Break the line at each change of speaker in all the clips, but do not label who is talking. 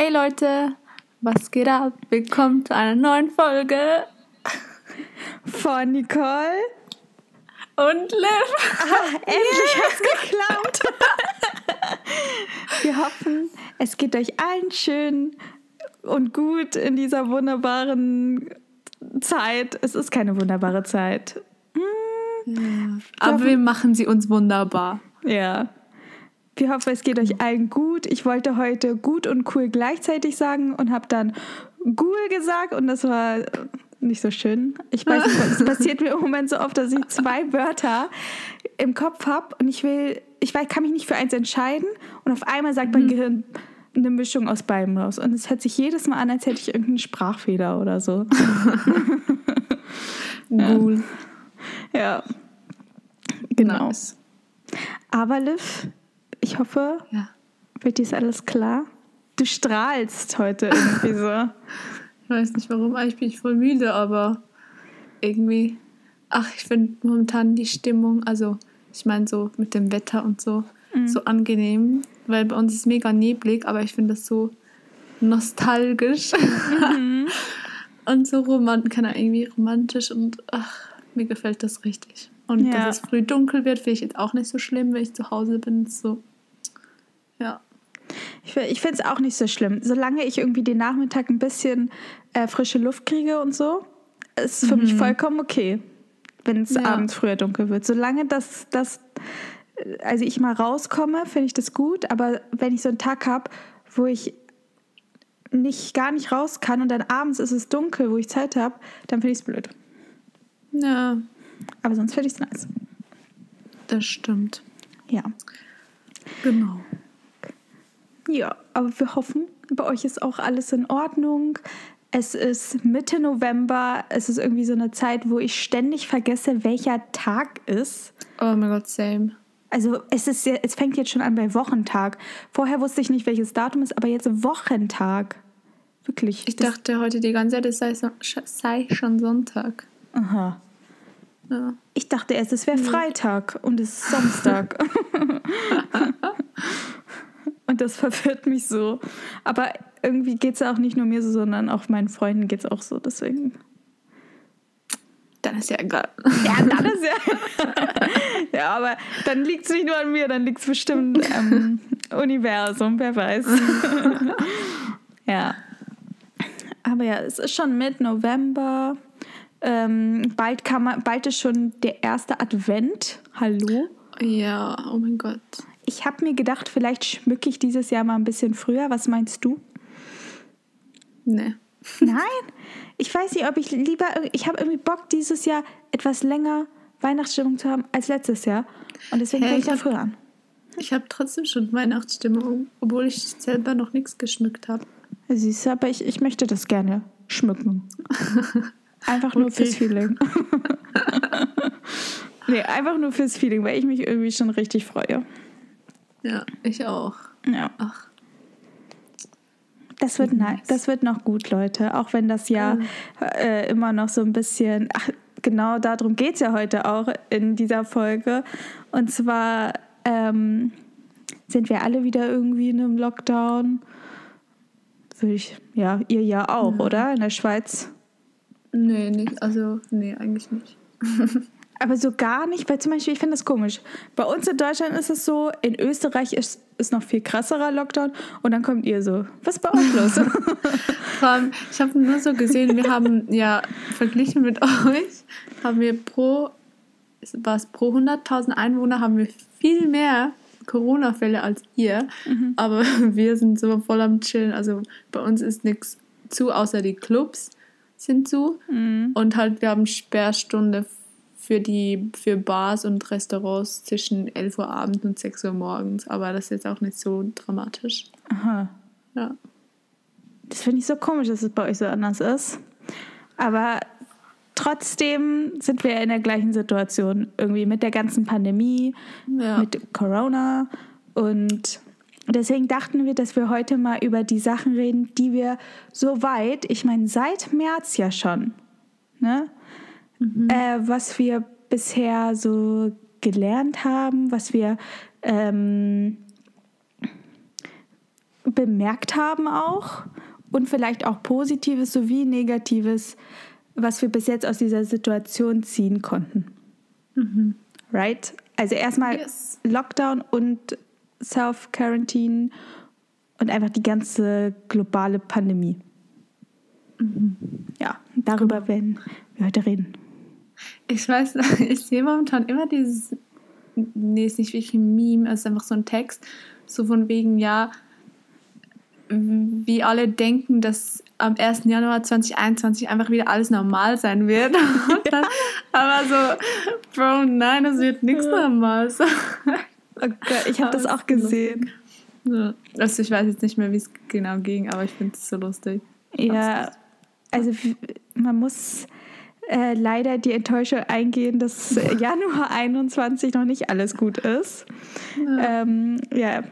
Hey Leute, was geht ab? Willkommen zu einer neuen Folge
von Nicole
und Liv.
Ah, endlich yeah. hat's geklappt. Wir hoffen, es geht euch allen schön und gut in dieser wunderbaren Zeit. Es ist keine wunderbare Zeit.
Hm, ja, aber wir machen sie uns wunderbar.
Ja. Wir hoffen, es geht euch allen gut. Ich wollte heute gut und cool gleichzeitig sagen und habe dann cool gesagt und das war nicht so schön. Ich weiß nicht, es passiert mir im Moment so oft, dass ich zwei Wörter im Kopf habe und ich will, ich weiß, kann mich nicht für eins entscheiden und auf einmal sagt mein mhm. Gehirn eine Mischung aus beiden raus. Und es hört sich jedes Mal an, als hätte ich irgendeinen Sprachfehler oder so. cool. Ja. Genau. Nice. Aber Liv, ich hoffe, ja. wird dies alles klar? Du strahlst heute irgendwie so.
ich weiß nicht warum, eigentlich bin ich voll müde, aber irgendwie, ach, ich finde momentan die Stimmung, also ich meine so mit dem Wetter und so, mhm. so angenehm, weil bei uns ist mega neblig, aber ich finde das so nostalgisch mhm. und so romantisch, irgendwie romantisch und ach, mir gefällt das richtig. Und ja. dass es früh dunkel wird, finde ich jetzt auch nicht so schlimm, wenn ich zu Hause bin. So, ja.
Ich, ich finde es auch nicht so schlimm. Solange ich irgendwie den Nachmittag ein bisschen äh, frische Luft kriege und so, ist für mhm. mich vollkommen okay, wenn es ja. abends früher dunkel wird. Solange das, das, also ich mal rauskomme, finde ich das gut. Aber wenn ich so einen Tag habe, wo ich nicht gar nicht raus kann und dann abends ist es dunkel, wo ich Zeit habe, dann finde ich es blöd. Ja. Aber sonst finde ich es nice.
Das stimmt.
Ja.
Genau.
Ja, aber wir hoffen, bei euch ist auch alles in Ordnung. Es ist Mitte November. Es ist irgendwie so eine Zeit, wo ich ständig vergesse, welcher Tag ist.
Oh mein Gott, same.
Also es ist es fängt jetzt schon an bei Wochentag. Vorher wusste ich nicht, welches Datum ist, aber jetzt Wochentag. Wirklich.
Ich dachte heute die ganze Zeit, es sei, sei schon Sonntag.
Aha. Ja. Ich dachte erst, es wäre Freitag und es ist Samstag. und das verwirrt mich so. Aber irgendwie geht es auch nicht nur mir so, sondern auch meinen Freunden geht es auch so. Deswegen.
Dann ist ja egal.
Ja, dann ist ja. ja, aber dann liegt es nicht nur an mir, dann liegt es bestimmt am Universum, wer weiß. ja. Aber ja, es ist schon mit November. Ähm, bald, kann man, bald ist schon der erste Advent. Hallo?
Ja, oh mein Gott.
Ich habe mir gedacht, vielleicht schmücke ich dieses Jahr mal ein bisschen früher. Was meinst du?
Nee.
Nein? Ich weiß nicht, ob ich lieber. Ich habe irgendwie Bock, dieses Jahr etwas länger Weihnachtsstimmung zu haben als letztes Jahr. Und deswegen hey, fange ich da früher an.
Ich habe trotzdem schon Weihnachtsstimmung, obwohl ich selber noch nichts geschmückt habe.
Siehst du, aber ich, ich möchte das gerne schmücken. Einfach nur okay. fürs Feeling. nee, einfach nur fürs Feeling, weil ich mich irgendwie schon richtig freue.
Ja, ich auch.
Ja. Ach. Das wird, nice. das wird noch gut, Leute. Auch wenn das ja äh, immer noch so ein bisschen. Ach, genau darum geht es ja heute auch in dieser Folge. Und zwar ähm, sind wir alle wieder irgendwie in einem Lockdown. Ich, ja, ihr ja auch, ja. oder? In der Schweiz.
Nee, nicht. Also, nee, eigentlich nicht.
Aber so gar nicht, weil zum Beispiel, ich finde das komisch. Bei uns in Deutschland ist es so, in Österreich ist, ist noch viel krasserer Lockdown und dann kommt ihr so. Was ist bei euch los?
Allem, ich habe nur so gesehen, wir haben ja verglichen mit euch, haben wir pro, was, pro 100.000 Einwohner haben wir viel mehr Corona-Fälle als ihr. Mhm. Aber wir sind so voll am Chillen. Also bei uns ist nichts zu, außer die Clubs sind zu. Mhm. Und halt, wir haben Sperrstunde für die für Bars und Restaurants zwischen 11 Uhr abends und 6 Uhr morgens. Aber das ist jetzt auch nicht so dramatisch.
Aha.
Ja.
Das finde ich so komisch, dass es bei euch so anders ist. Aber trotzdem sind wir in der gleichen Situation. Irgendwie mit der ganzen Pandemie, ja. mit Corona. Und deswegen dachten wir, dass wir heute mal über die Sachen reden, die wir so weit, ich meine, seit März ja schon, ne? Mhm. Äh, was wir bisher so gelernt haben, was wir, ähm, bemerkt haben auch und vielleicht auch Positives sowie Negatives, was wir bis jetzt aus dieser Situation ziehen konnten. Mhm. Right? Also erstmal yes. Lockdown und Self-Quarantine und einfach die ganze globale Pandemie. Mhm. Ja, darüber werden wir heute reden.
Ich weiß, ich sehe momentan immer dieses, nee, ist nicht wirklich ein Meme, es ist einfach so ein Text, so von wegen, ja, wie alle denken, dass am 1. Januar 2021 einfach wieder alles normal sein wird. dann, aber so, Bro, nein, es wird nichts normal sein.
Oh ich habe das auch gesehen.
Ja. Also ich weiß jetzt nicht mehr, wie es genau ging, aber ich finde es so lustig.
Ja, also man muss äh, leider die Enttäuschung eingehen, dass Januar 21 noch nicht alles gut ist. Ja, ähm, ja.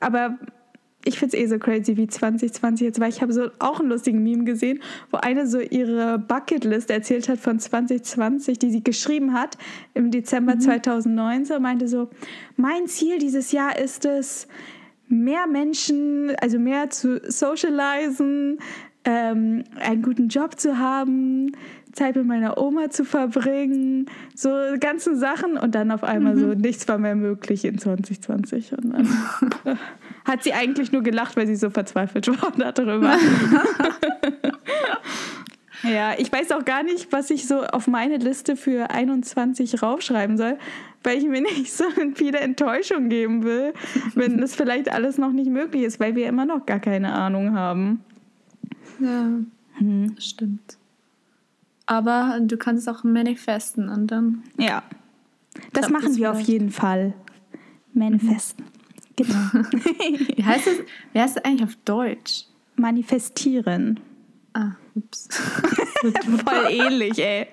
aber ich finde es eh so crazy wie 2020 jetzt, weil ich habe so auch einen lustigen Meme gesehen, wo eine so ihre Bucketlist erzählt hat von 2020, die sie geschrieben hat im Dezember mhm. 2019 und meinte so, mein Ziel dieses Jahr ist es, mehr Menschen, also mehr zu socialisen, ähm, einen guten Job zu haben, Zeit mit meiner Oma zu verbringen, so ganzen Sachen und dann auf einmal mhm. so, nichts war mehr möglich in 2020. Und dann hat sie eigentlich nur gelacht, weil sie so verzweifelt war darüber. ja, ich weiß auch gar nicht, was ich so auf meine Liste für 21 raufschreiben soll, weil ich mir nicht so viele Enttäuschung geben will, wenn das vielleicht alles noch nicht möglich ist, weil wir immer noch gar keine Ahnung haben.
Ja, hm. stimmt. Aber du kannst auch manifesten und dann.
Ja. Das machen das wir auf jeden Fall. Manifesten. Mhm. Genau.
wie, heißt das, wie heißt das eigentlich auf Deutsch?
Manifestieren.
Ah, ups.
Voll ähnlich, ey.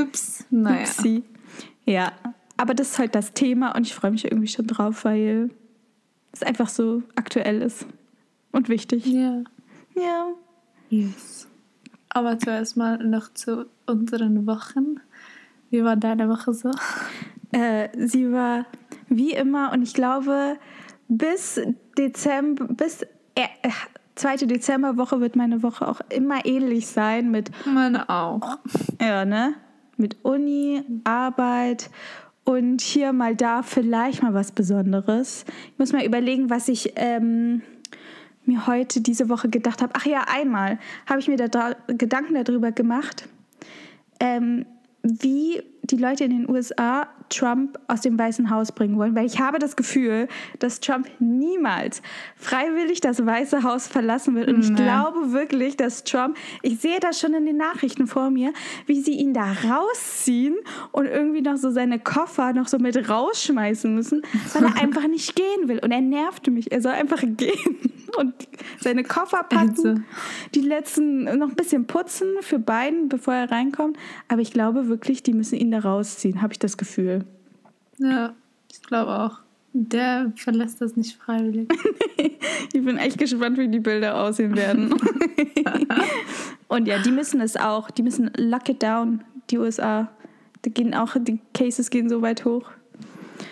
ups. Naja. Upsi.
Ja, aber das ist halt das Thema und ich freue mich irgendwie schon drauf, weil es einfach so aktuell ist und wichtig.
Ja.
Ja.
Yes. Aber zuerst mal noch zu unseren Wochen. Wie war deine Woche so?
Äh, sie war wie immer und ich glaube, bis Dezember, bis äh, zweite Dezemberwoche wird meine Woche auch immer ähnlich sein mit.
Meine auch.
Ja, ne? Mit Uni, Arbeit und hier mal da vielleicht mal was Besonderes. Ich muss mal überlegen, was ich. Ähm, mir heute diese Woche gedacht habe, ach ja, einmal habe ich mir da Gedanken darüber gemacht, ähm, wie die Leute in den USA Trump aus dem Weißen Haus bringen wollen, weil ich habe das Gefühl, dass Trump niemals freiwillig das Weiße Haus verlassen wird. Und ich glaube wirklich, dass Trump, ich sehe das schon in den Nachrichten vor mir, wie sie ihn da rausziehen und irgendwie noch so seine Koffer noch so mit rausschmeißen müssen, weil er einfach nicht gehen will. Und er nervte mich. Er soll einfach gehen und seine Koffer packen, die letzten noch ein bisschen putzen für beiden, bevor er reinkommt. Aber ich glaube wirklich, die müssen ihn da rausziehen, habe ich das Gefühl.
Ja, ich glaube auch. Der verlässt das nicht freiwillig.
ich bin echt gespannt, wie die Bilder aussehen werden. und ja, die müssen es auch. Die müssen lock it down, die USA. Da gehen auch, die Cases gehen so weit hoch.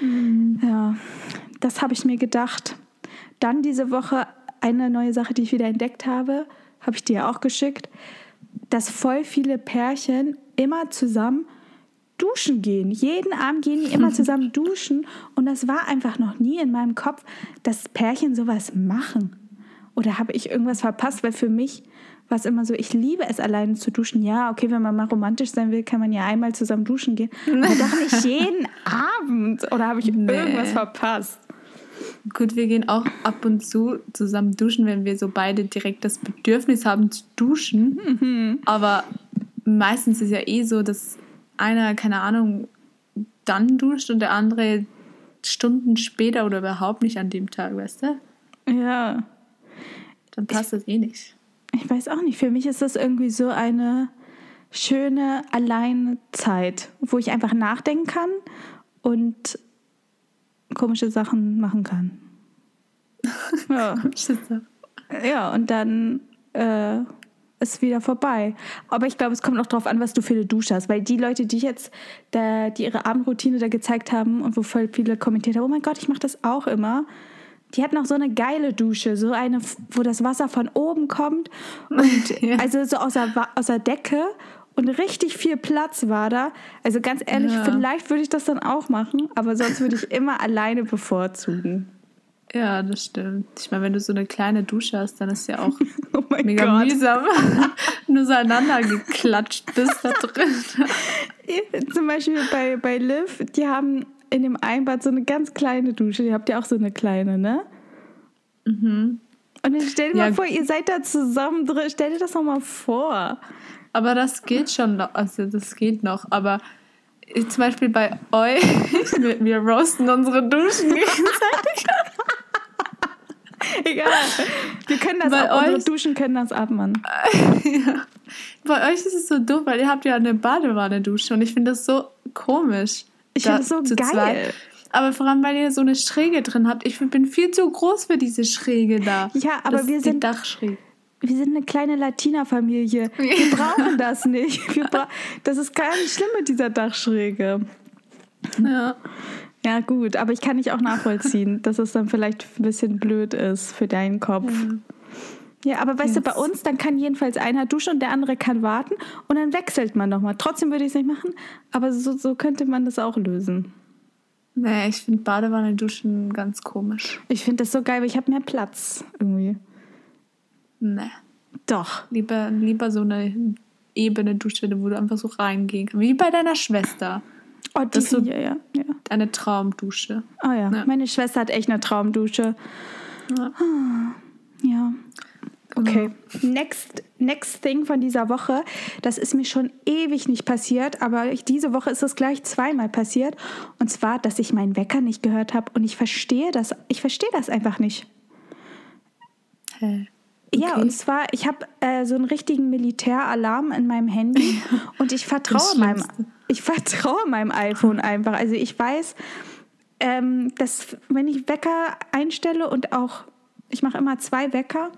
Mhm. Ja, das habe ich mir gedacht. Dann diese Woche eine neue Sache, die ich wieder entdeckt habe, habe ich dir auch geschickt, dass voll viele Pärchen immer zusammen duschen gehen. Jeden Abend gehen die immer zusammen duschen und das war einfach noch nie in meinem Kopf, dass Pärchen sowas machen. Oder habe ich irgendwas verpasst? Weil für mich war es immer so, ich liebe es alleine zu duschen. Ja, okay, wenn man mal romantisch sein will, kann man ja einmal zusammen duschen gehen. Aber doch nicht jeden Abend. Oder habe ich nee. irgendwas verpasst?
Gut, wir gehen auch ab und zu zusammen duschen, wenn wir so beide direkt das Bedürfnis haben zu duschen. Mhm. Aber meistens ist ja eh so, dass einer, keine Ahnung, dann duscht und der andere Stunden später oder überhaupt nicht an dem Tag, weißt du?
Ja.
Dann passt ich, das eh nicht.
Ich weiß auch nicht. Für mich ist das irgendwie so eine schöne Alleinzeit, wo ich einfach nachdenken kann und komische Sachen machen kann. ja. ja, und dann äh, ist wieder vorbei. Aber ich glaube, es kommt auch darauf an, was du für eine Dusche hast. Weil die Leute, die jetzt, da, die ihre Abendroutine da gezeigt haben und wo voll viele kommentiert haben, oh mein Gott, ich mache das auch immer, die hat noch so eine geile Dusche, so eine, wo das Wasser von oben kommt und ja. also so aus der, aus der Decke und richtig viel Platz war da. Also ganz ehrlich, ja. vielleicht würde ich das dann auch machen, aber sonst würde ich immer alleine bevorzugen.
Ja, das stimmt. Ich meine, wenn du so eine kleine Dusche hast, dann ist ja auch oh mega Gott. mühsam. Nur so einander geklatscht bist da drin.
Zum Beispiel bei, bei Liv, die haben in dem Einbad so eine ganz kleine Dusche. Ihr habt ja auch so eine kleine, ne? Mhm. Und dann stell dir ja. mal vor, ihr seid da zusammen drin. Stell dir das noch mal vor.
Aber das geht schon noch. Also, das geht noch. Aber zum Beispiel bei euch, wir, wir roasten unsere Duschen gegenseitig.
Egal. Wir können das bei ab, euch, Duschen können das ab, Mann.
ja. Bei euch ist es so doof, weil ihr habt ja eine Badewanne-Dusche und ich finde das so komisch. Ich finde das so geil. Zweit. Aber vor allem, weil ihr so eine Schräge drin habt. Ich bin viel zu groß für diese Schräge da. Ja, aber das
wir sind Dachschräge. Wir sind eine kleine Latina-Familie. Wir brauchen das nicht. Das ist gar nicht schlimm mit dieser Dachschräge. Ja. Ja, gut, aber ich kann nicht auch nachvollziehen, dass es dann vielleicht ein bisschen blöd ist für deinen Kopf. Ja, ja aber weißt yes. du, bei uns, dann kann jedenfalls einer duschen und der andere kann warten und dann wechselt man nochmal. Trotzdem würde ich es nicht machen, aber so, so könnte man das auch lösen.
Nee, ich finde Badewanne duschen ganz komisch.
Ich finde das so geil, weil ich habe mehr Platz irgendwie.
Nee. Doch. Lieber, lieber so eine ebene Dusche, wo du einfach so reingehen kannst. Wie bei deiner Schwester. Oh, die so ja, ja, ja. Eine Traumdusche.
Oh ja. ja. meine Schwester hat echt eine Traumdusche. Ja. ja. Okay. Genau. Next, next thing von dieser Woche. Das ist mir schon ewig nicht passiert, aber ich, diese Woche ist es gleich zweimal passiert. Und zwar, dass ich meinen Wecker nicht gehört habe. Und ich verstehe das. Ich verstehe das einfach nicht. Hä? Okay. Ja, und zwar, ich habe äh, so einen richtigen Militäralarm in meinem Handy und ich vertraue meinem, ich vertraue meinem iPhone einfach. Also ich weiß, ähm, dass wenn ich Wecker einstelle und auch, ich mache immer zwei Wecker,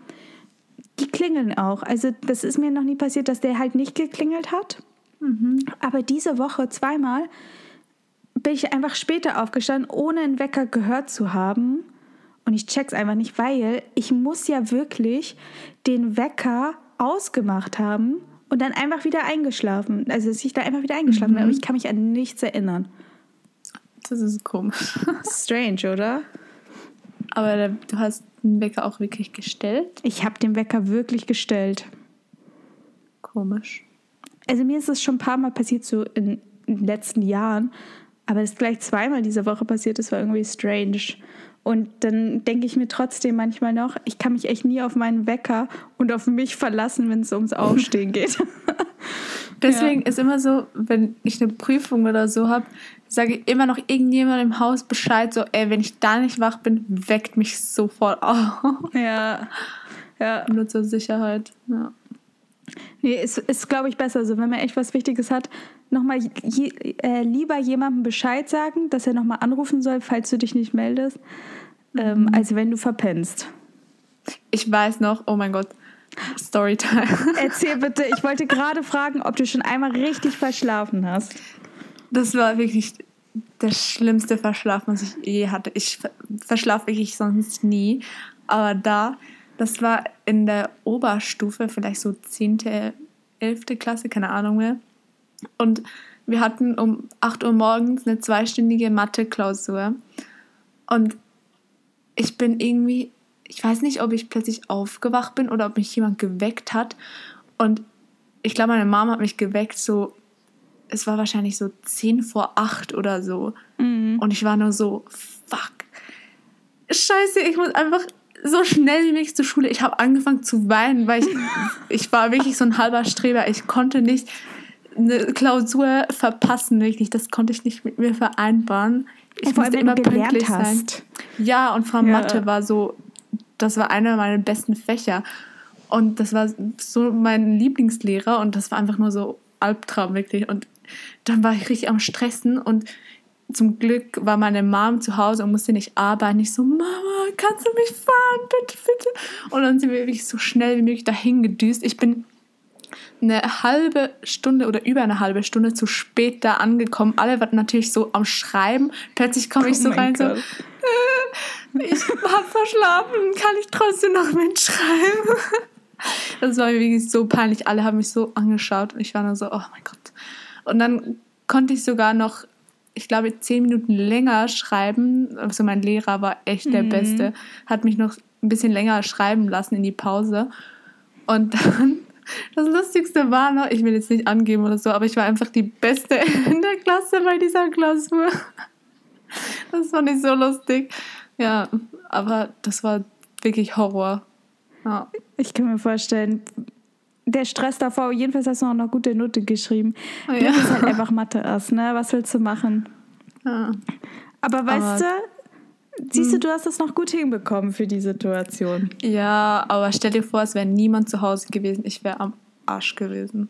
die klingeln auch. Also das ist mir noch nie passiert, dass der halt nicht geklingelt hat. Mhm. Aber diese Woche zweimal bin ich einfach später aufgestanden, ohne einen Wecker gehört zu haben. Und ich check's einfach nicht, weil ich muss ja wirklich den Wecker ausgemacht haben und dann einfach wieder eingeschlafen. Also dass ich da einfach wieder eingeschlafen mhm. bin, aber ich kann mich an nichts erinnern.
Das ist komisch.
Strange, oder?
Aber du hast den Wecker auch wirklich gestellt?
Ich habe den Wecker wirklich gestellt.
Komisch.
Also mir ist es schon ein paar Mal passiert, so in, in den letzten Jahren. Aber es gleich zweimal diese Woche passiert ist, war irgendwie strange. Und dann denke ich mir trotzdem manchmal noch, ich kann mich echt nie auf meinen Wecker und auf mich verlassen, wenn es ums Aufstehen geht.
Deswegen ja. ist immer so, wenn ich eine Prüfung oder so habe, sage ich immer noch irgendjemand im Haus Bescheid, so, ey, wenn ich da nicht wach bin, weckt mich sofort auf.
Ja. Ja.
Nur zur Sicherheit. Ja.
Nee, ist, ist glaube ich, besser. So, wenn man echt was Wichtiges hat, nochmal je, äh, lieber jemandem Bescheid sagen, dass er nochmal anrufen soll, falls du dich nicht meldest, ähm, mhm. als wenn du verpennst.
Ich weiß noch, oh mein Gott, Storytime.
Erzähl bitte, ich wollte gerade fragen, ob du schon einmal richtig verschlafen hast.
Das war wirklich das schlimmste Verschlafen, was ich je hatte. Ich verschlafe wirklich sonst nie. Aber da, das war in der Oberstufe, vielleicht so 10., 11. Klasse, keine Ahnung mehr. Und wir hatten um 8 Uhr morgens eine zweistündige Mathe-Klausur. Und ich bin irgendwie, ich weiß nicht, ob ich plötzlich aufgewacht bin oder ob mich jemand geweckt hat. Und ich glaube, meine Mama hat mich geweckt, so, es war wahrscheinlich so 10 vor 8 oder so. Mhm. Und ich war nur so, fuck. Scheiße, ich muss einfach so schnell wie möglich zur Schule. Ich habe angefangen zu weinen, weil ich, ich war wirklich so ein halber Streber. Ich konnte nicht eine Klausur verpassen, wirklich. Das konnte ich nicht mit mir vereinbaren. Ich ja, musste immer pünktlich sein. Ja, und Frau ja. Mathe war so, das war einer meiner besten Fächer. Und das war so mein Lieblingslehrer und das war einfach nur so Albtraum, wirklich. Und dann war ich richtig am Stressen und zum Glück war meine Mom zu Hause und musste nicht arbeiten. Ich so, Mama, kannst du mich fahren, bitte, bitte? Und dann sind wir wirklich so schnell wie möglich dahin gedüst. Ich bin eine halbe Stunde oder über eine halbe Stunde zu spät da angekommen. Alle waren natürlich so am Schreiben. Plötzlich komme ich oh so rein, Gott. so, äh, ich habe verschlafen, kann ich trotzdem noch mitschreiben? Das war mir wirklich so peinlich. Alle haben mich so angeschaut und ich war nur so, oh mein Gott. Und dann konnte ich sogar noch, ich glaube, zehn Minuten länger schreiben. Also mein Lehrer war echt der mhm. Beste, hat mich noch ein bisschen länger schreiben lassen in die Pause. Und dann, das Lustigste war noch, ich will jetzt nicht angeben oder so, aber ich war einfach die Beste in der Klasse bei dieser Klausur. Das fand ich so lustig. Ja, aber das war wirklich Horror. Ja.
Ich kann mir vorstellen, der Stress davor, jedenfalls hast du noch eine gute Note geschrieben. Oh, ja. Das ist halt einfach Mathe aus, ne? Was willst du machen? Ja. Aber weißt aber, du, siehst du, hm. du hast das noch gut hinbekommen für die Situation.
Ja, aber stell dir vor, es wäre niemand zu Hause gewesen. Ich wäre am Arsch gewesen.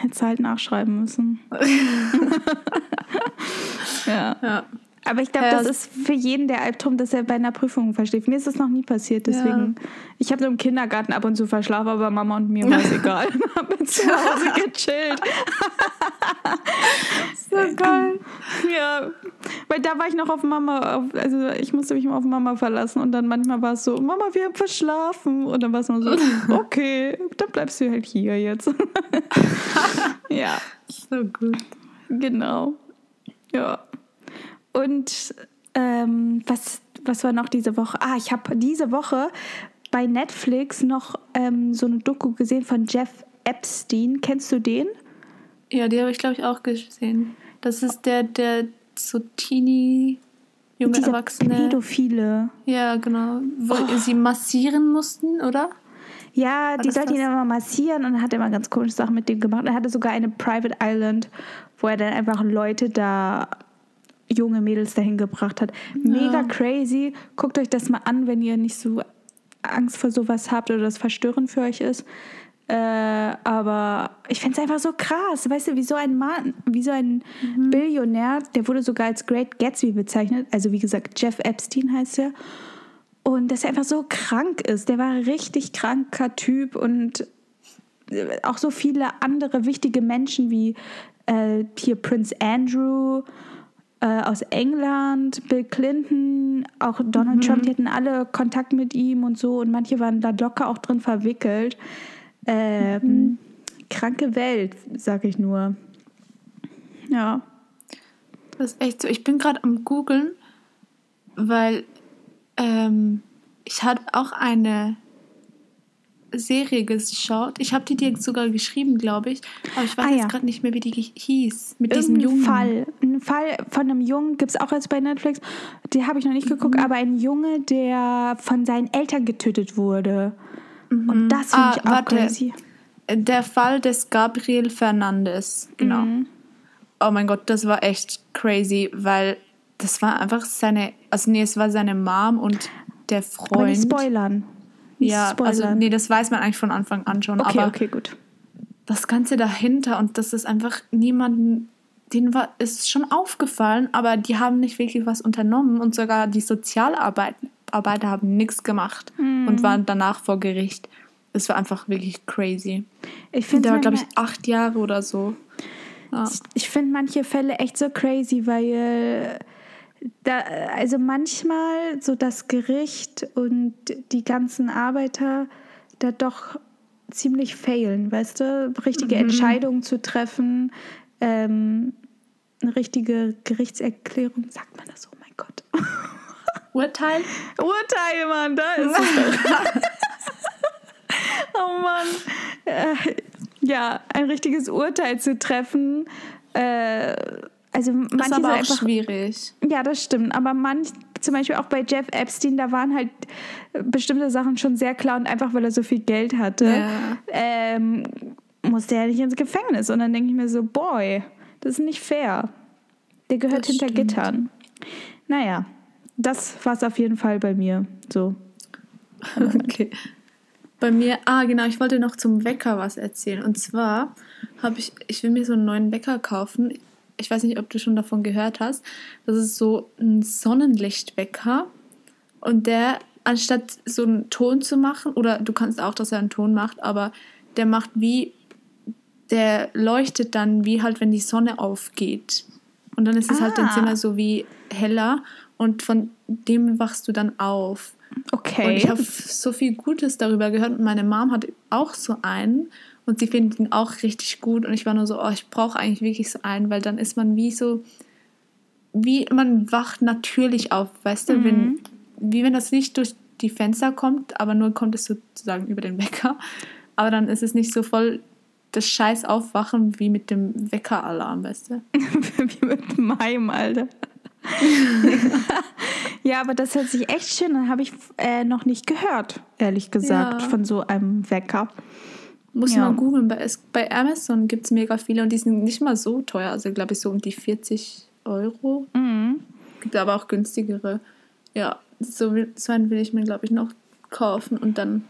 Hättest halt nachschreiben müssen. ja. ja. Aber ich glaube, das ist für jeden der Albtraum, dass er bei einer Prüfung versteht. Mir ist das noch nie passiert, deswegen. Ja. Ich habe im Kindergarten ab und zu verschlafen, aber Mama und mir war es egal. Ich habe zu Hause gechillt. so geil. Ja, weil da war ich noch auf Mama, auf, also ich musste mich mal auf Mama verlassen und dann manchmal war es so, Mama, wir haben verschlafen. Und dann war es nur so, okay, dann bleibst du halt hier jetzt. ja.
So gut.
Genau. Ja. Und ähm, was, was war noch diese Woche? Ah, ich habe diese Woche bei Netflix noch ähm, so eine Doku gesehen von Jeff Epstein. Kennst du den?
Ja, die habe ich, glaube ich, auch gesehen. Das ist der, der so Teenie, junge Dieser Erwachsene. Pädophile. Ja, genau. Wo oh. sie massieren mussten, oder?
Ja, War die sollte ihn immer massieren und hat immer ganz komische Sachen mit dem gemacht. Er hatte sogar eine Private Island, wo er dann einfach Leute da junge Mädels dahin gebracht hat. Mega ja. crazy. Guckt euch das mal an, wenn ihr nicht so Angst vor sowas habt oder das verstörend für euch ist. Äh, aber ich finde es einfach so krass. Weißt du, wie so ein Mann, wie so ein mhm. Billionär, der wurde sogar als Great Gatsby bezeichnet. Also wie gesagt, Jeff Epstein heißt er. Und dass er einfach so krank ist. Der war ein richtig kranker Typ und äh, auch so viele andere wichtige Menschen wie äh, hier Prince Andrew äh, aus England, Bill Clinton, auch Donald mhm. Trump, die hatten alle Kontakt mit ihm und so und manche waren da locker auch drin verwickelt. Ähm, mhm. Kranke Welt, sag ich nur. Ja.
Das ist echt so. Ich bin gerade am Googeln, weil ähm, ich hatte auch eine Serie geschaut. Ich habe die dir sogar geschrieben, glaube ich. Aber ich weiß ah, jetzt ja. gerade nicht mehr, wie die hieß. Mit
diesem Jungen. Fall. Ein Fall von einem Jungen gibt es auch jetzt bei Netflix. Die habe ich noch nicht mhm. geguckt, aber ein Junge, der von seinen Eltern getötet wurde. Mhm. Und das finde ah, ich auch warte. crazy.
Der Fall des Gabriel Fernandes. Genau. Mhm. Oh mein Gott, das war echt crazy, weil das war einfach seine. Also, nee, es war seine Mom und der Freund. Aber nicht spoilern. Ja, Spoilern. also nee, das weiß man eigentlich von Anfang an schon. Okay, aber okay, gut. Das Ganze dahinter und das ist einfach niemanden, denen war, ist schon aufgefallen, aber die haben nicht wirklich was unternommen und sogar die Sozialarbeiter haben nichts gemacht hm. und waren danach vor Gericht. Es war einfach wirklich crazy. Ich finde, der war glaube ich acht Jahre oder so.
Ja. Ich finde manche Fälle echt so crazy, weil da, also manchmal so das Gericht und die ganzen Arbeiter da doch ziemlich failen, weißt du, richtige mhm. Entscheidungen zu treffen, ähm, eine richtige Gerichtserklärung, sagt man das, oh mein Gott.
Urteil?
Urteil, Mann, da ist es oh Mann. Äh, ja, ein richtiges Urteil zu treffen, äh, also manche das ist aber auch einfach, schwierig. Ja, das stimmt. Aber manch, zum Beispiel auch bei Jeff Epstein, da waren halt bestimmte Sachen schon sehr klar und einfach, weil er so viel Geld hatte, ja. ähm, musste er nicht ins Gefängnis. Und dann denke ich mir so, boy, das ist nicht fair. Der gehört das hinter stimmt. Gittern. Naja, das war es auf jeden Fall bei mir. So.
okay. Bei mir, ah genau, ich wollte noch zum Wecker was erzählen. Und zwar habe ich, ich will mir so einen neuen Wecker kaufen ich weiß nicht, ob du schon davon gehört hast. Das ist so ein Sonnenlichtwecker und der, anstatt so einen Ton zu machen, oder du kannst auch, dass er einen Ton macht, aber der macht wie, der leuchtet dann wie halt, wenn die Sonne aufgeht. Und dann ist es ah. halt dein Zimmer so wie heller und von dem wachst du dann auf.
Okay.
Und ich habe so viel Gutes darüber gehört und meine Mom hat auch so einen und sie findet ihn auch richtig gut und ich war nur so, oh, ich brauche eigentlich wirklich so einen, weil dann ist man wie so, wie man wacht natürlich auf, weißt du,
Mhm.
wenn, wie wenn das Licht durch die Fenster kommt, aber nur kommt es sozusagen über den Wecker. Aber dann ist es nicht so voll das scheiß Aufwachen wie mit dem Weckeralarm, weißt du?
Wie mit meinem, Alter. Ja, aber das hört sich echt schön an. Habe ich äh, noch nicht gehört, ehrlich gesagt,
Ja.
von so einem Wecker.
Muss
Ja.
mal googeln. Bei, bei Amazon gibt es mega viele und die sind nicht mal so teuer. Also, glaube ich, so um die 40 Euro.
Mhm.
Gibt aber auch günstigere. Ja, so, so einen will ich mir, glaube ich, noch kaufen. Und dann,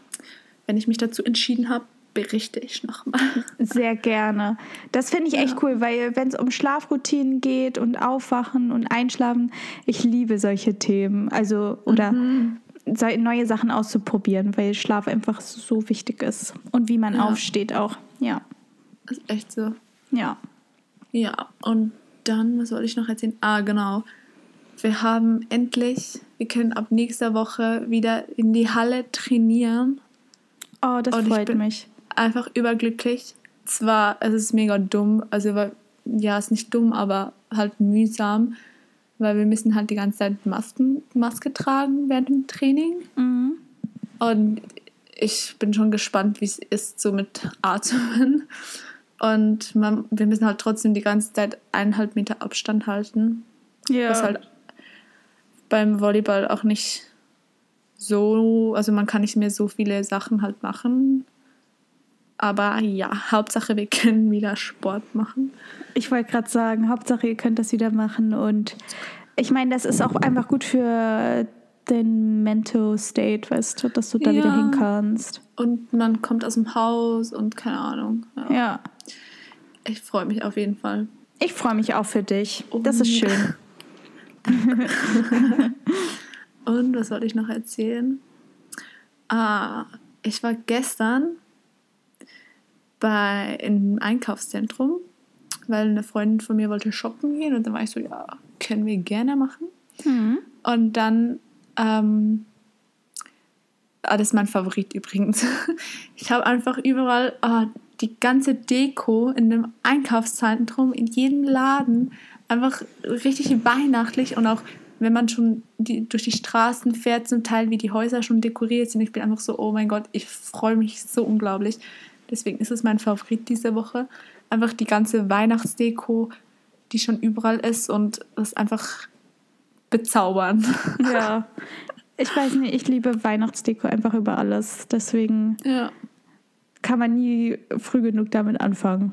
wenn ich mich dazu entschieden habe, berichte ich nochmal.
Sehr gerne. Das finde ich echt
Ja.
cool, weil wenn es um Schlafroutinen geht und Aufwachen und Einschlafen, ich liebe solche Themen. Also, oder so- neue Sachen auszuprobieren, weil Schlaf einfach so wichtig ist. Und wie man
Ja.
aufsteht auch. Ja.
Das ist echt so.
Ja.
Ja, und dann, was wollte ich noch erzählen? Ah, genau. Wir haben endlich, wir können ab nächster Woche wieder in die Halle trainieren.
Oh, das
Und
freut
bin-
mich.
Einfach überglücklich. Zwar, es ist mega dumm, also ja, ist nicht dumm, aber halt mühsam, weil wir müssen halt die ganze Zeit Masken, Maske tragen während dem Training.
Mhm.
Und ich bin schon gespannt, wie es ist, so mit Atmen. Und man, wir müssen halt trotzdem die ganze Zeit eineinhalb Meter Abstand halten.
Ja.
Was halt beim Volleyball auch nicht so, also man kann nicht mehr so viele Sachen halt machen. Aber ja, Hauptsache wir können wieder Sport machen.
Ich wollte gerade sagen, Hauptsache ihr könnt das wieder machen und ich meine, das ist auch einfach gut für den Mental State, weißt du, dass du da
Ja.
wieder hin kannst.
Und man kommt aus dem Haus und keine Ahnung. Ja.
Ja.
Ich freue mich auf jeden Fall.
Ich freue mich auch für dich. Das ist
Und-
schön.
Und was wollte ich noch erzählen? Ah, ich war gestern bei im Einkaufszentrum, weil eine Freundin von mir wollte shoppen gehen und dann war ich so, ja, können wir gerne machen.
Mhm.
Und dann, ähm, ah, das ist mein Favorit übrigens. Ich habe einfach überall ah, die ganze Deko in dem Einkaufszentrum, in jedem Laden, einfach richtig weihnachtlich und auch wenn man schon die, durch die Straßen fährt, zum Teil wie die Häuser schon dekoriert sind. Ich bin einfach so, oh mein Gott, ich freue mich so unglaublich. Deswegen ist es mein Favorit diese Woche. Einfach die ganze Weihnachtsdeko, die schon überall ist und das einfach bezaubern.
Ja. Ich weiß nicht, ich liebe Weihnachtsdeko einfach über alles. Deswegen
Ja,
kann man nie früh genug damit anfangen.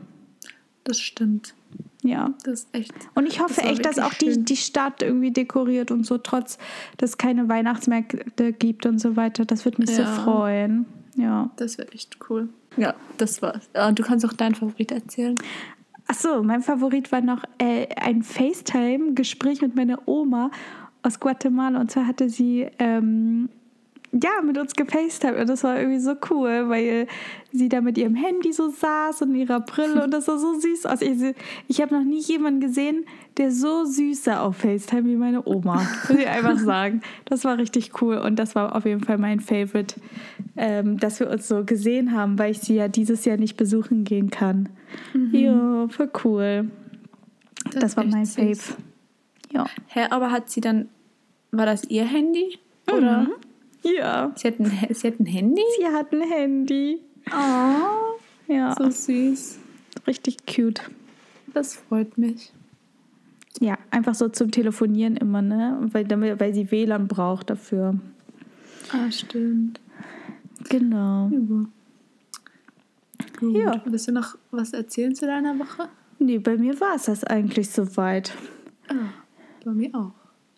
das stimmt.
Ja.
Das ist echt.
Und ich hoffe
Das
echt, dass auch die, die Stadt irgendwie dekoriert und so, trotz dass es keine Weihnachtsmärkte gibt und so weiter. Das würde mich so
Ja.
freuen. Ja.
Das wird echt cool. Ja, das war's. Ah, Du kannst auch deinen Favorit erzählen.
Achso, mein Favorit war noch äh, ein FaceTime-Gespräch mit meiner Oma aus Guatemala. Und zwar hatte sie ähm, ja mit uns gefacetimed. Und das war irgendwie so cool, weil sie da mit ihrem Handy so saß und ihrer Brille. Und das sah so süß aus. Ich, ich habe noch nie jemanden gesehen, der so süß sah auf FaceTime wie meine Oma. Muss ich einfach sagen. Das war richtig cool. Und das war auf jeden Fall mein Favorite, ähm, dass wir uns so gesehen haben, weil ich sie ja dieses Jahr nicht besuchen gehen kann. Ja, voll cool. Das,
ist
war mein
süß.
Fave. Ja.
Hä, aber hat sie dann. War das ihr Handy? Oder?
Mhm. Ja.
Sie, hat ein, sie hat ein Handy?
Sie hat ein Handy.
Oh,
Ja,
so süß.
richtig cute.
Das freut mich.
Ja, einfach so zum Telefonieren immer, ne? Weil, damit, weil sie WLAN braucht dafür.
Ah, stimmt.
Genau.
Übel. Gut.
Ja.
Willst du noch was erzählen zu deiner Woche?
Nee, bei mir war es das eigentlich soweit.
Ah, bei mir auch.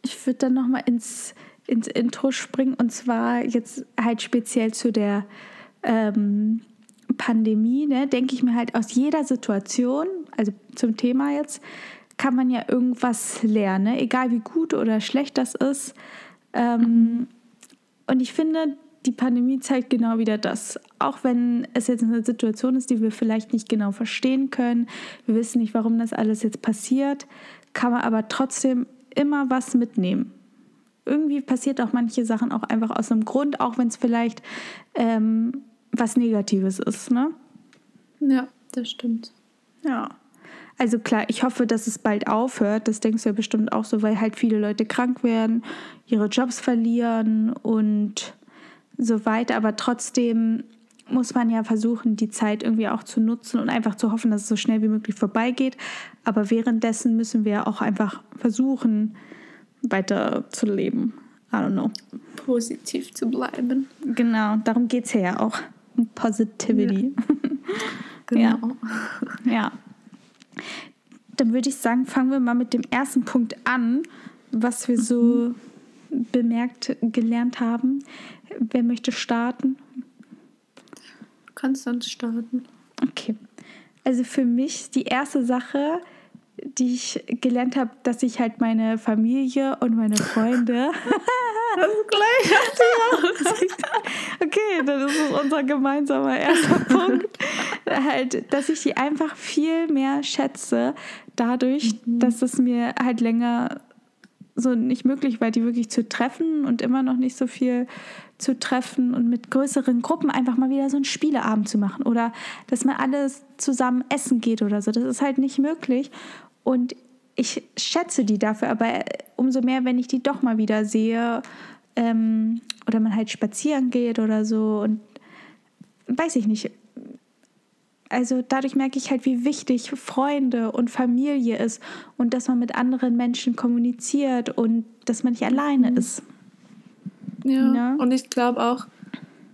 Ich würde dann nochmal ins, ins Intro springen und zwar jetzt halt speziell zu der ähm, Pandemie, ne, denke ich mir halt aus jeder Situation, also zum Thema jetzt, kann man ja irgendwas lernen, ne? egal wie gut oder schlecht das ist. Ähm, Und ich finde, die Pandemie zeigt genau wieder das. Auch wenn es jetzt eine Situation ist, die wir vielleicht nicht genau verstehen können, wir wissen nicht, warum das alles jetzt passiert, kann man aber trotzdem immer was mitnehmen. Irgendwie passiert auch manche Sachen auch einfach aus einem Grund, auch wenn es vielleicht ähm, was Negatives ist, ne?
Ja, das stimmt.
Ja. Also klar, ich hoffe, dass es bald aufhört. Das denkst du ja bestimmt auch so, weil halt viele Leute krank werden, ihre Jobs verlieren und so weiter. Aber trotzdem muss man ja versuchen, die Zeit irgendwie auch zu nutzen und einfach zu hoffen, dass es so schnell wie möglich vorbeigeht. Aber währenddessen müssen wir auch einfach versuchen, weiter zu leben. I don't know.
Positiv zu bleiben.
Genau, darum geht es ja auch. Positivity.
Ja.
genau. Ja. ja. Dann würde ich sagen, fangen wir mal mit dem ersten Punkt an, was wir so mhm. bemerkt, gelernt haben. Wer möchte starten?
Du kannst sonst starten.
Okay. Also für mich die erste Sache, die ich gelernt habe, dass ich halt meine Familie und meine Freunde.
das gleich
Okay, das ist unser gemeinsamer erster Punkt. halt, dass ich die einfach viel mehr schätze, dadurch, mhm. dass es mir halt länger so nicht möglich war, die wirklich zu treffen und immer noch nicht so viel zu treffen und mit größeren Gruppen einfach mal wieder so einen Spieleabend zu machen oder dass man alles zusammen essen geht oder so. Das ist halt nicht möglich. Und ich schätze die dafür, aber umso mehr, wenn ich die doch mal wieder sehe ähm, oder man halt spazieren geht oder so und weiß ich nicht. Also dadurch merke ich halt, wie wichtig Freunde und Familie ist und dass man mit anderen Menschen kommuniziert und dass man nicht alleine mhm. ist.
Ja, ja. und ich glaube auch,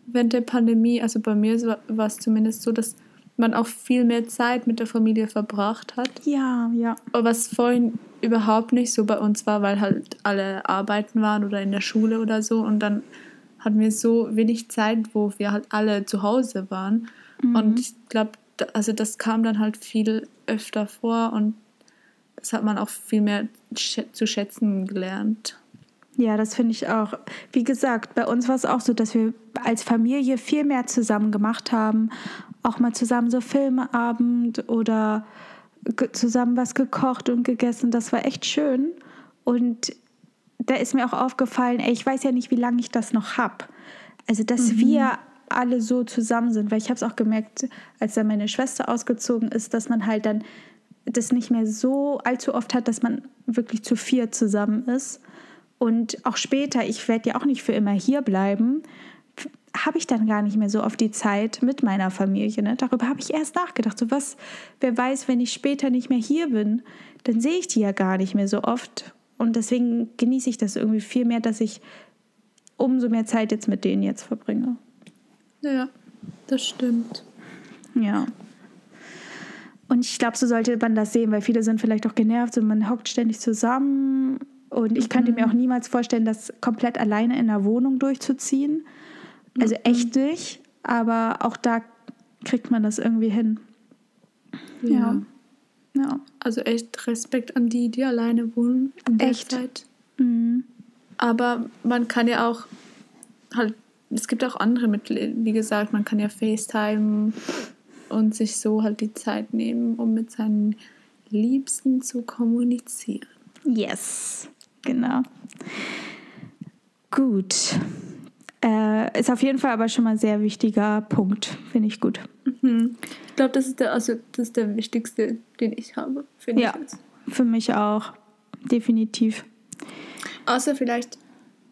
während der Pandemie, also bei mir war es zumindest so, dass man auch viel mehr Zeit mit der Familie verbracht hat.
Ja, ja.
Was vorhin überhaupt nicht so bei uns war, weil halt alle arbeiten waren oder in der Schule oder so. Und dann hatten wir so wenig Zeit, wo wir halt alle zu Hause waren. Mhm. Und ich glaube, also das kam dann halt viel öfter vor und das hat man auch viel mehr zu schätzen gelernt.
Ja, das finde ich auch. Wie gesagt, bei uns war es auch so, dass wir als Familie viel mehr zusammen gemacht haben auch mal zusammen so Filmeabend oder zusammen was gekocht und gegessen. Das war echt schön. Und da ist mir auch aufgefallen, ey, ich weiß ja nicht, wie lange ich das noch habe. Also, dass mhm. wir alle so zusammen sind, weil ich habe es auch gemerkt, als dann meine Schwester ausgezogen ist, dass man halt dann das nicht mehr so allzu oft hat, dass man wirklich zu vier zusammen ist. Und auch später, ich werde ja auch nicht für immer hier bleiben habe ich dann gar nicht mehr so oft die Zeit mit meiner Familie. Ne? Darüber habe ich erst nachgedacht. So was, wer weiß, wenn ich später nicht mehr hier bin, dann sehe ich die ja gar nicht mehr so oft. Und deswegen genieße ich das irgendwie viel mehr, dass ich umso mehr Zeit jetzt mit denen jetzt verbringe.
Ja, das stimmt.
Ja. Und ich glaube, so sollte man das sehen, weil viele sind vielleicht auch genervt und man hockt ständig zusammen. Und ich könnte mhm. mir auch niemals vorstellen, das komplett alleine in der Wohnung durchzuziehen. Also echt nicht, aber auch da kriegt man das irgendwie hin.
Ja. ja. Also echt Respekt an die, die alleine wohnen in der echt. Zeit. Mhm. Aber man kann ja auch halt, es gibt auch andere Mittel, wie gesagt, man kann ja FaceTime und sich so halt die Zeit nehmen, um mit seinen Liebsten zu kommunizieren.
Yes, genau. Gut. Äh, ist auf jeden Fall aber schon mal ein sehr wichtiger Punkt. Finde ich gut.
Mhm. Ich glaube, das, ist der, also, das ist der wichtigste, den ich habe.
Ja, ich für mich auch. Definitiv.
Außer vielleicht,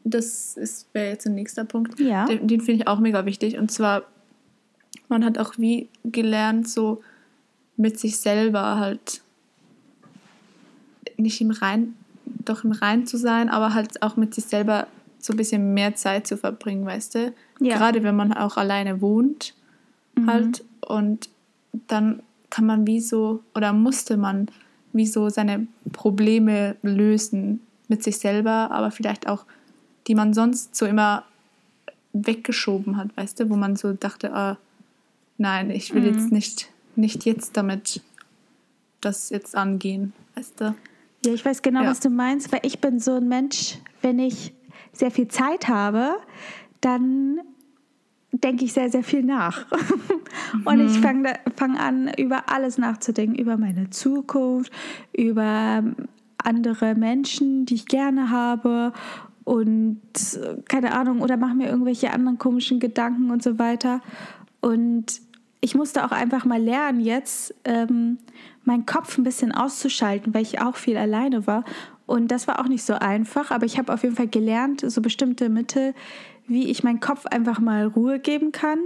das wäre jetzt der nächste Punkt.
Ja.
Den, den finde ich auch mega wichtig. Und zwar, man hat auch wie gelernt, so mit sich selber halt nicht im Rein, doch im Rein zu sein, aber halt auch mit sich selber so ein bisschen mehr Zeit zu verbringen, weißt du? Ja. Gerade wenn man auch alleine wohnt, mhm. halt. Und dann kann man wie so, oder musste man wie so seine Probleme lösen mit sich selber, aber vielleicht auch, die man sonst so immer weggeschoben hat, weißt du, wo man so dachte, ah, nein, ich will mhm. jetzt nicht, nicht jetzt damit das jetzt angehen, weißt du?
Ja, ich weiß genau, ja. was du meinst, weil ich bin so ein Mensch, wenn ich sehr viel Zeit habe, dann denke ich sehr, sehr viel nach. Und ich mhm. fange fang an, über alles nachzudenken, über meine Zukunft, über andere Menschen, die ich gerne habe und keine Ahnung, oder mache mir irgendwelche anderen komischen Gedanken und so weiter. Und ich musste auch einfach mal lernen, jetzt ähm, meinen Kopf ein bisschen auszuschalten, weil ich auch viel alleine war. Und das war auch nicht so einfach, aber ich habe auf jeden Fall gelernt, so bestimmte Mittel, wie ich meinen Kopf einfach mal Ruhe geben kann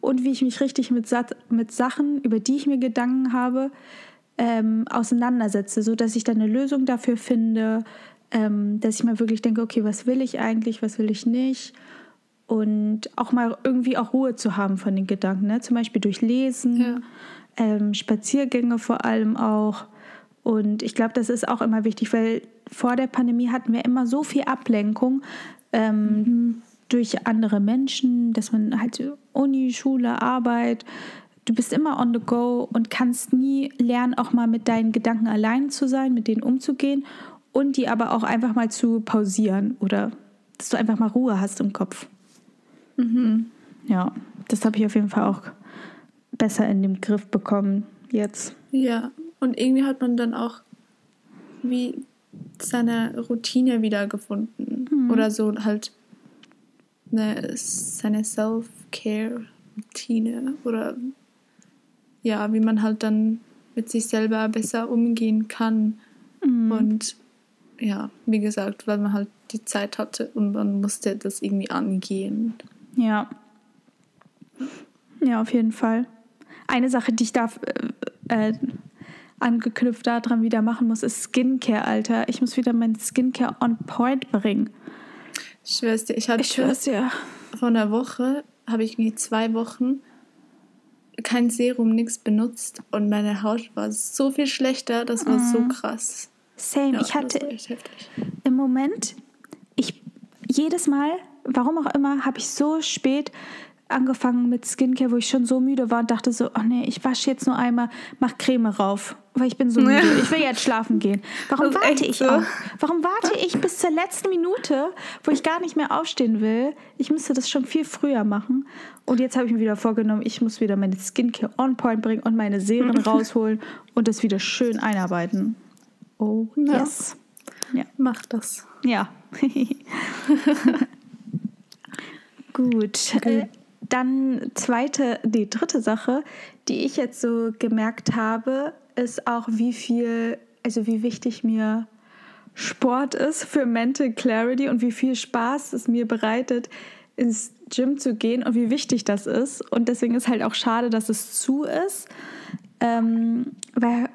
und wie ich mich richtig mit, mit Sachen, über die ich mir Gedanken habe, ähm, auseinandersetze, so dass ich dann eine Lösung dafür finde, ähm, dass ich mal wirklich denke, okay, was will ich eigentlich, was will ich nicht und auch mal irgendwie auch Ruhe zu haben von den Gedanken, ne? zum Beispiel durch Lesen, ja. ähm, Spaziergänge vor allem auch. Und ich glaube, das ist auch immer wichtig, weil vor der Pandemie hatten wir immer so viel Ablenkung ähm, mhm. durch andere Menschen, dass man halt Uni, Schule, Arbeit, du bist immer on the go und kannst nie lernen, auch mal mit deinen Gedanken allein zu sein, mit denen umzugehen und die aber auch einfach mal zu pausieren oder dass du einfach mal Ruhe hast im Kopf. Mhm. Ja, das habe ich auf jeden Fall auch besser in den Griff bekommen jetzt.
Ja, und irgendwie hat man dann auch wie seine Routine wiedergefunden. Mhm. Oder so halt eine, seine Self-Care-Routine. Oder ja, wie man halt dann mit sich selber besser umgehen kann. Mhm. Und ja, wie gesagt, weil man halt die Zeit hatte und man musste das irgendwie angehen.
Ja. Ja, auf jeden Fall. Eine Sache, die ich da äh, äh, angeknüpft daran wieder machen muss, ist Skincare, Alter. Ich muss wieder mein Skincare on point bringen.
Ich schwör's dir, ich hatte ich schwör's dir. vor einer Woche, habe ich wie zwei Wochen kein Serum, nichts benutzt und meine Haut war so viel schlechter, das war mm. so mhm. krass. Same,
ja, ich hatte im Moment, ich jedes Mal warum auch immer, habe ich so spät angefangen mit Skincare, wo ich schon so müde war und dachte so, oh nee, ich wasche jetzt nur einmal, mach Creme rauf, weil ich bin so müde. Ich will jetzt schlafen gehen. Warum warte ich so? auch? Warum warte ich bis zur letzten Minute, wo ich gar nicht mehr aufstehen will? Ich müsste das schon viel früher machen. Und jetzt habe ich mir wieder vorgenommen, ich muss wieder meine Skincare on point bringen und meine Serien rausholen und das wieder schön einarbeiten. Oh, yes.
Ja, ja. mach das.
Ja. Gut. Okay. Äh, dann zweite, die dritte Sache, die ich jetzt so gemerkt habe, ist auch, wie viel, also wie wichtig mir Sport ist für Mental Clarity und wie viel Spaß es mir bereitet, ins Gym zu gehen und wie wichtig das ist. Und deswegen ist halt auch schade, dass es zu ist. Ähm, weil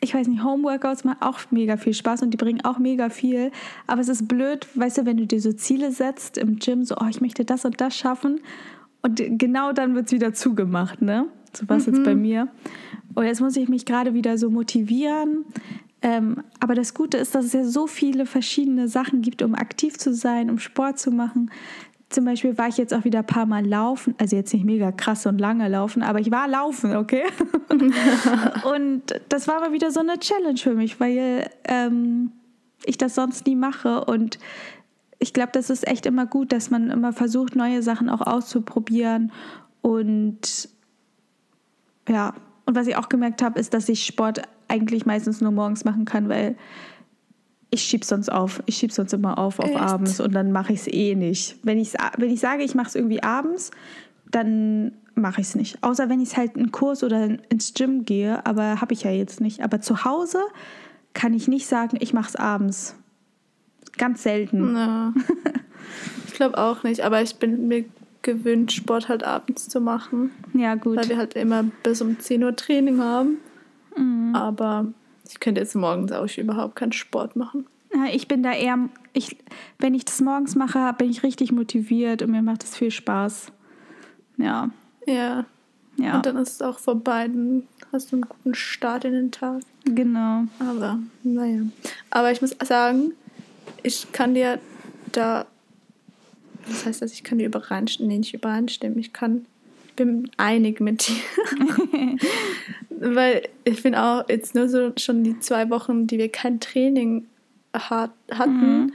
ich weiß nicht, Homeworkouts machen auch mega viel Spaß und die bringen auch mega viel. Aber es ist blöd, weißt du, wenn du dir so Ziele setzt im Gym, so, oh, ich möchte das und das schaffen. Und genau dann wird es wieder zugemacht, ne? So was mhm. jetzt bei mir. Und jetzt muss ich mich gerade wieder so motivieren. Ähm, aber das Gute ist, dass es ja so viele verschiedene Sachen gibt, um aktiv zu sein, um Sport zu machen. Zum Beispiel war ich jetzt auch wieder ein paar Mal laufen, also jetzt nicht mega krass und lange laufen, aber ich war laufen, okay? und das war aber wieder so eine Challenge für mich, weil ähm, ich das sonst nie mache. Und ich glaube, das ist echt immer gut, dass man immer versucht, neue Sachen auch auszuprobieren. Und ja, und was ich auch gemerkt habe, ist, dass ich Sport eigentlich meistens nur morgens machen kann, weil ich schiebe sonst auf. Ich schiebe sonst immer auf auf Echt? abends und dann mache ich es eh nicht. Wenn, ich's, wenn ich sage, ich mache es irgendwie abends, dann mache ich es nicht. Außer wenn ich halt einen Kurs oder ins Gym gehe, aber habe ich ja jetzt nicht. Aber zu Hause kann ich nicht sagen, ich mache es abends. Ganz selten. Ja.
ich glaube auch nicht, aber ich bin mir gewöhnt, Sport halt abends zu machen. Ja, gut. Weil wir halt immer bis um 10 Uhr Training haben. Mhm. Aber ich könnte jetzt morgens auch überhaupt keinen Sport machen.
Ja, ich bin da eher, ich, wenn ich das morgens mache, bin ich richtig motiviert und mir macht es viel Spaß. Ja.
Ja. Ja. Und dann ist es auch vorbei, dann hast du einen guten Start in den Tag. Genau. Aber, naja. Aber ich muss sagen, ich kann dir da, was heißt das, ich kann dir übereinstimmen, nee, nicht übereinstimmen, ich kann bin einig mit dir. Weil ich bin auch jetzt nur so schon die zwei Wochen, die wir kein Training hat, hatten. Mhm.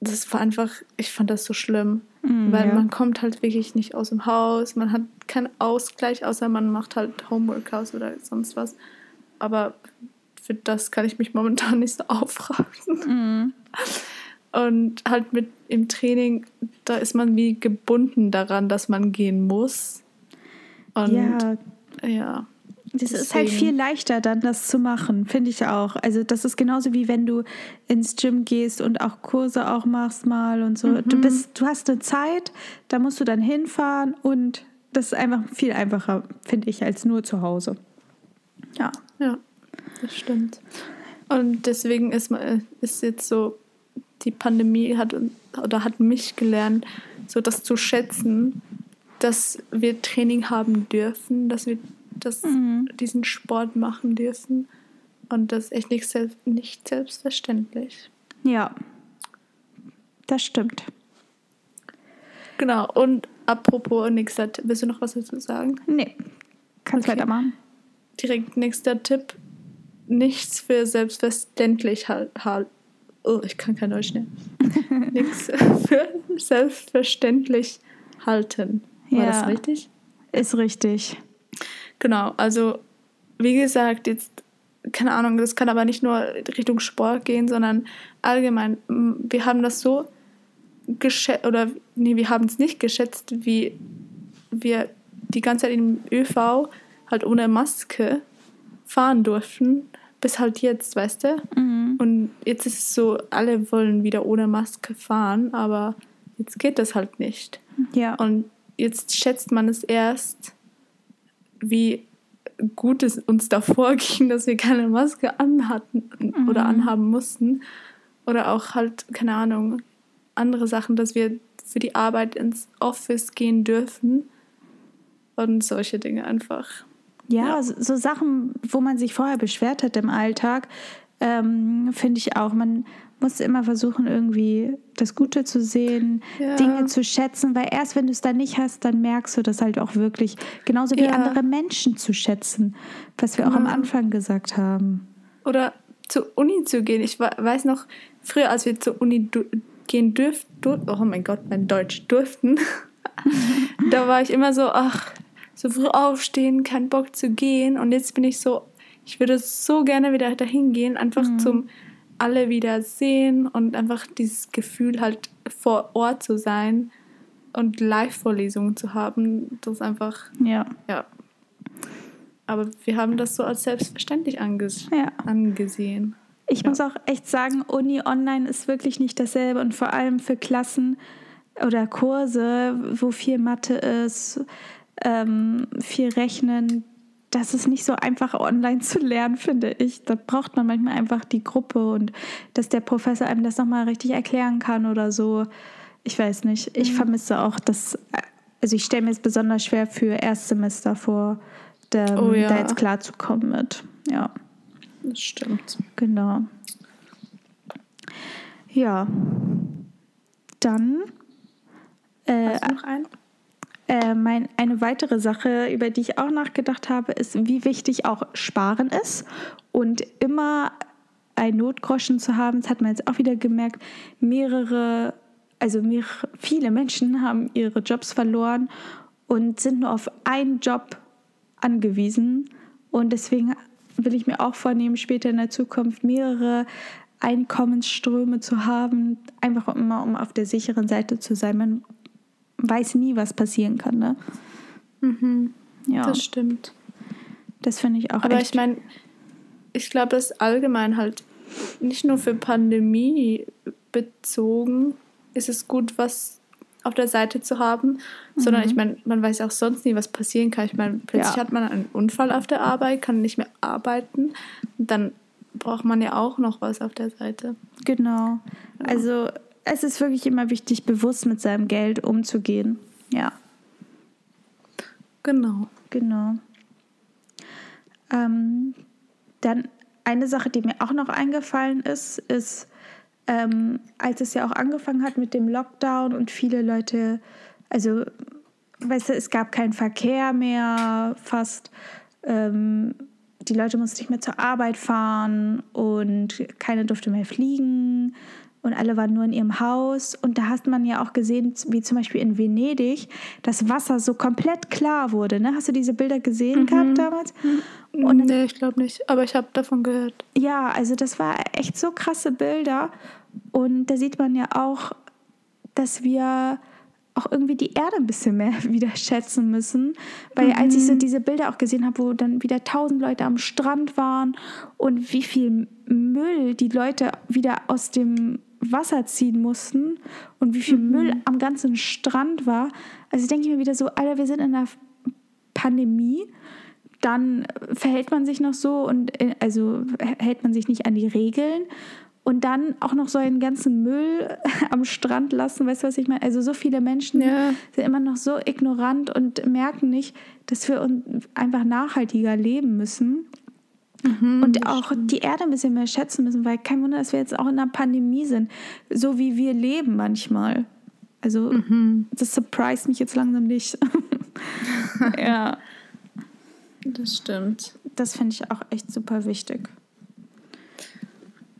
Das war einfach, ich fand das so schlimm. Mhm, weil ja. man kommt halt wirklich nicht aus dem Haus, man hat keinen Ausgleich, außer man macht halt Homeworkouts oder sonst was. Aber für das kann ich mich momentan nicht so aufraffen. Mhm. Und halt mit im Training, da ist man wie gebunden daran, dass man gehen muss. Und
Ja.
ja.
Das ist halt viel leichter, dann das zu machen, finde ich auch. Also das ist genauso wie wenn du ins Gym gehst und auch Kurse auch machst mal und so. Du bist, du hast eine Zeit, da musst du dann hinfahren und das ist einfach viel einfacher, finde ich, als nur zu Hause. Ja.
Ja, das stimmt. Und deswegen ist, ist jetzt so, die Pandemie hat oder hat mich gelernt, so das zu schätzen, dass wir Training haben dürfen, dass wir das, diesen Sport machen dürfen. Und das ist echt nicht, selbst, nicht selbstverständlich.
Ja. Das stimmt.
Genau, und apropos nächster Tipp, willst du noch was dazu sagen?
Nee. Kannst
Okay.
weitermachen.
Direkt nächster Tipp. Nichts für selbstverständlich halt. halt oh, ich kann kein Deutsch mehr. Nichts für selbstverständlich halten. War
Ja.
das richtig?
Ist richtig.
Genau, also wie gesagt, jetzt, keine Ahnung, das kann aber nicht nur Richtung Sport gehen, sondern allgemein. Wir haben das so geschätzt, oder nee, wir haben es nicht geschätzt, wie wir die ganze Zeit im ÖV halt ohne Maske fahren durften, bis halt jetzt, weißt du? Und jetzt ist es so, alle wollen wieder ohne Maske fahren, aber jetzt geht das halt nicht.
Ja.
Und jetzt schätzt man es erst, wie gut es uns davor ging, dass wir keine Maske anhatten oder anhaben mussten. Oder auch halt, keine Ahnung, andere Sachen, dass wir für die Arbeit ins Office gehen dürfen. Und solche Dinge einfach.
Ja,
Ja.
So, so Sachen, wo man sich vorher beschwert hat im Alltag, ähm, finde ich auch. Man muss immer versuchen, irgendwie das Gute zu sehen,
Ja.
Dinge zu schätzen, weil erst wenn du es dann nicht hast, dann merkst du das halt auch wirklich. Genauso wie
Ja.
andere Menschen zu schätzen, was wir auch am. Anfang gesagt haben.
Oder zur Uni zu gehen. Ich weiß noch, früher, als wir zur Uni gehen dürften, oh mein Gott, mein Deutsch, durften, da war ich immer so, ach, so früh aufstehen, kein Bock zu gehen. Und jetzt bin ich so, ich würde so gerne wieder dahin gehen, einfach zum alle wieder sehen und einfach dieses Gefühl halt vor Ort zu sein und Live-Vorlesungen zu haben. Das ist einfach,
Ja,
ja. Aber wir haben das so als selbstverständlich anges
ja.
angesehen.
Ich
Ja.
muss auch echt sagen, Uni online ist wirklich nicht dasselbe und vor allem für Klassen oder Kurse, wo viel Mathe ist, ähm, viel Rechnen, das ist nicht so einfach online zu lernen, finde ich. Da braucht man manchmal einfach die Gruppe und dass der Professor einem das nochmal richtig erklären kann oder so. Ich weiß nicht. Ich vermisse auch das. Also ich stelle mir es besonders schwer für Erstsemester vor, da,
Oh ja.
da jetzt klarzukommen mit. Ja.
Das stimmt.
Genau. Ja. Dann äh,
Hast du noch einen?
Äh, mein, eine weitere Sache, über die ich auch nachgedacht habe, ist, wie wichtig auch Sparen ist und immer ein Notgroschen zu haben. Das hat man jetzt auch wieder gemerkt. Mehrere, also mehr, viele Menschen haben ihre Jobs verloren und sind nur auf einen Job angewiesen. Und deswegen will ich mir auch vornehmen, später in der Zukunft mehrere Einkommensströme zu haben, einfach immer, um auf der sicheren Seite zu sein. Man weiß nie, was passieren kann. Ne? Ja,
Das
das,
stimmt.
finde ich auch
Aber ich meine, ich glaube, das allgemein halt nicht nur für Pandemie bezogen ist es gut, was auf der Seite zu haben, sondern ich meine, man weiß auch sonst nie, was passieren kann. Ich meine, plötzlich
Ja.
hat man einen Unfall auf der Arbeit, kann nicht mehr arbeiten und dann braucht man ja auch noch was auf der Seite.
genau. Also es ist wirklich immer wichtig, bewusst mit seinem Geld umzugehen. Ja,
Genau.
genau. Ähm, dann eine Sache, die mir auch noch eingefallen ist, ist, ähm, als es ja auch angefangen hat mit dem Lockdown und viele Leute, also, weißt du, es gab keinen Verkehr mehr fast. Ähm, die Leute mussten nicht mehr zur Arbeit fahren und keiner durfte mehr fliegen. Und alle waren nur in ihrem Haus. Und da hat man ja auch gesehen, wie zum Beispiel in Venedig, das Wasser so komplett klar wurde. Ne? Hast du diese Bilder gesehen mhm. gehabt damals?
Mhm. Und nee, ich glaube nicht, aber ich habe davon gehört.
Ja, also das war echt so krasse Bilder. Und da sieht man ja auch, dass wir auch irgendwie die Erde ein bisschen mehr wieder schätzen müssen. Weil mhm. als ich so mhm. diese Bilder auch gesehen habe, wo dann wieder tausend Leute am Strand waren und wie viel Müll die Leute wieder aus dem Wasser ziehen mussten und wie viel mhm. Müll am ganzen Strand war. Also denke ich mir wieder so, Alter, wir sind in einer Pandemie. Dann verhält man sich noch so und äh, also hält man sich nicht an die Regeln und dann auch noch so einen ganzen Müll am Strand lassen, weißt du, was ich meine? Also so viele Menschen ja. sind immer noch so ignorant und merken nicht, dass wir einfach nachhaltiger leben müssen. Mhm, und auch die Erde ein bisschen mehr schätzen müssen, weil kein Wunder, dass wir jetzt auch in einer Pandemie sind, so wie wir leben manchmal. Also mhm. das surprised mich jetzt langsam nicht. ja.
Das stimmt.
Das finde ich auch echt super wichtig.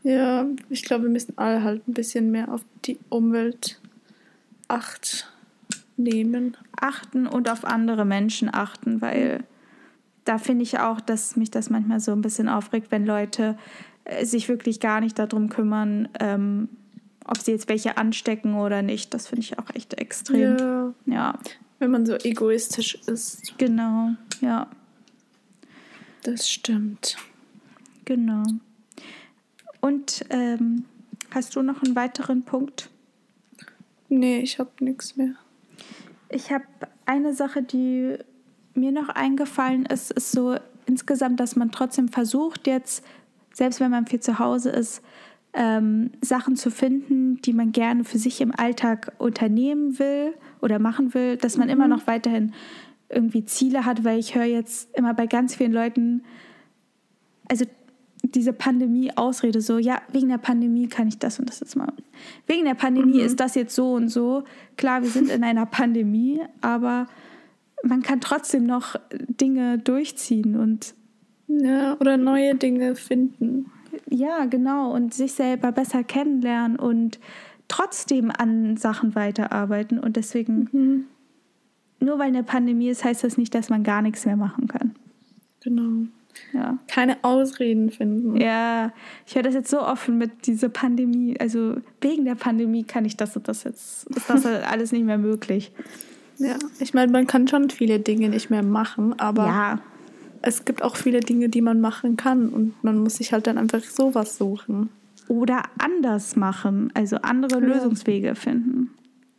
Ja, ich glaube, wir müssen alle halt ein bisschen mehr auf die Umwelt acht nehmen.
Achten und auf andere Menschen achten, weil da finde ich auch, dass mich das manchmal so ein bisschen aufregt, wenn Leute äh, sich wirklich gar nicht darum kümmern, ähm, ob sie jetzt welche anstecken oder nicht. Das finde ich auch echt extrem. Ja.
ja. Wenn man so egoistisch ist.
Genau, ja.
Das stimmt.
Genau. Und ähm, hast du noch einen weiteren Punkt?
Nee, ich habe nichts mehr.
Ich habe eine Sache, die mir noch eingefallen ist, ist so insgesamt, dass man trotzdem versucht, jetzt, selbst wenn man viel zu Hause ist, ähm, Sachen zu finden, die man gerne für sich im Alltag unternehmen will oder machen will, dass man mhm. immer noch weiterhin irgendwie Ziele hat, weil ich höre jetzt immer bei ganz vielen Leuten, also diese Pandemie-Ausrede, so, ja, wegen der Pandemie kann ich das und das jetzt machen. Wegen der Pandemie mhm. ist das jetzt so und so. Klar, wir sind in einer Pandemie, aber man kann trotzdem noch Dinge durchziehen und.
Ja, oder neue Dinge finden.
Ja, genau. Und sich selber besser kennenlernen und trotzdem an Sachen weiterarbeiten. Und deswegen, mhm. nur weil eine Pandemie ist, heißt das nicht, dass man gar nichts mehr machen kann.
Genau. Ja. Keine Ausreden finden.
Ja, ich höre das jetzt so offen mit dieser Pandemie. Also wegen der Pandemie kann ich das und das jetzt, ist das alles nicht mehr möglich.
Ja, ich meine, man kann schon viele Dinge nicht mehr machen, aber ja. es gibt auch viele Dinge, die man machen kann und man muss sich halt dann einfach sowas suchen.
Oder anders machen, also andere ja. Lösungswege finden.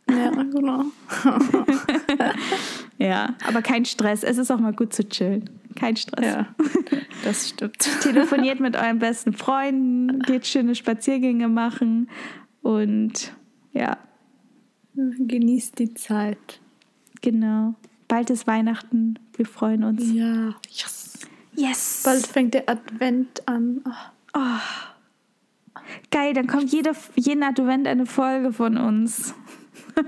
Ja, genau.
ja, aber kein Stress. Es ist auch mal gut zu chillen. Kein Stress. Ja,
das stimmt.
Telefoniert mit euren besten Freunden, geht schöne Spaziergänge machen und ja.
Genießt die Zeit.
Genau. Bald ist Weihnachten. Wir freuen uns.
Ja. Yes. Yes. Bald fängt der Advent an. Oh.
Oh. Geil, dann kommt jede, jeden Advent eine Folge von uns.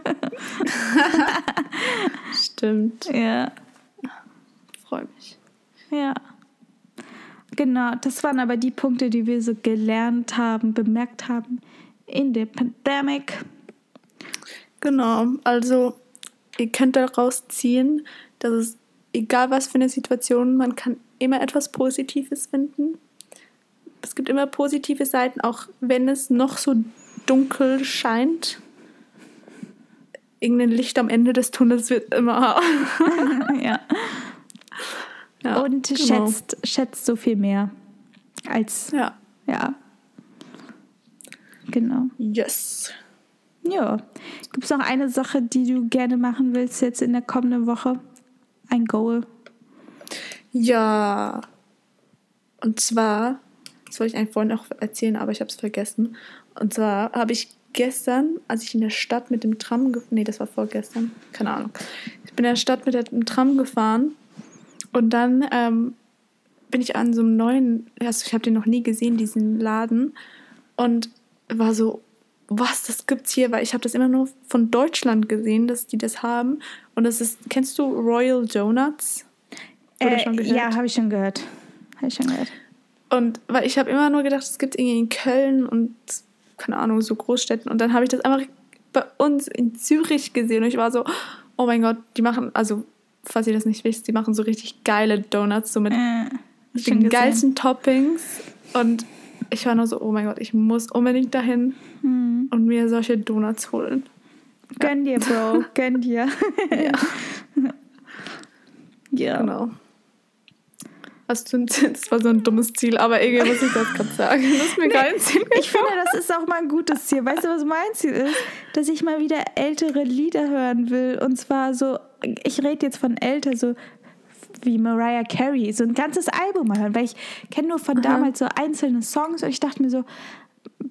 Stimmt.
Ja.
Freue mich.
Ja. Genau, das waren aber die Punkte, die wir so gelernt haben, bemerkt haben in der Pandemic.
Genau, also ihr könnt daraus ziehen, dass es egal was für eine Situation, man kann immer etwas Positives finden. Es gibt immer positive Seiten, auch wenn es noch so dunkel scheint. Irgendein Licht am Ende des Tunnels wird immer.
ja. ja. Und genau. schätzt, schätzt so viel mehr als.
Ja.
Ja. Genau.
Yes.
Ja. Gibt es noch eine Sache, die du gerne machen willst jetzt in der kommenden Woche? Ein Goal?
Ja. Und zwar, das wollte ich eigentlich vorhin auch erzählen, aber ich habe es vergessen. Und zwar habe ich gestern, als ich in der Stadt mit dem Tram, nee, das war vorgestern, keine Ahnung. Ich bin in der Stadt mit dem Tram gefahren und dann ähm, bin ich an so einem neuen, also ich habe den noch nie gesehen, diesen Laden und war so, was, das gibt's hier, weil ich habe das immer nur von Deutschland gesehen, dass die das haben. Und das ist, kennst du Royal Donuts?
Oder äh, schon gehört? Ja, habe ich schon gehört. Habe ich schon gehört.
Und weil ich habe immer nur gedacht, es gibt irgendwie in Köln und keine Ahnung, so Großstädten. Und dann habe ich das einfach bei uns in Zürich gesehen und ich war so, oh mein Gott, die machen, also falls ihr das nicht wisst, die machen so richtig geile Donuts, so mit äh, den geilsten Toppings. Und ich war nur so, oh mein Gott, ich muss unbedingt dahin hm. und mir solche Donuts holen.
Gönn dir, Bro, gönn dir. ja.
ja. Genau. Das war so ein dummes Ziel, aber irgendwie muss ich das gerade sagen. Das ist mir nee,
kein Ziel. Ich finde, das ist auch mal ein gutes Ziel. Weißt du, was mein Ziel ist? Dass ich mal wieder ältere Lieder hören will. Und zwar so, ich rede jetzt von älter, so wie Mariah Carey, so ein ganzes Album mal hören, weil ich kenne nur von Aha. damals so einzelne Songs und ich dachte mir so,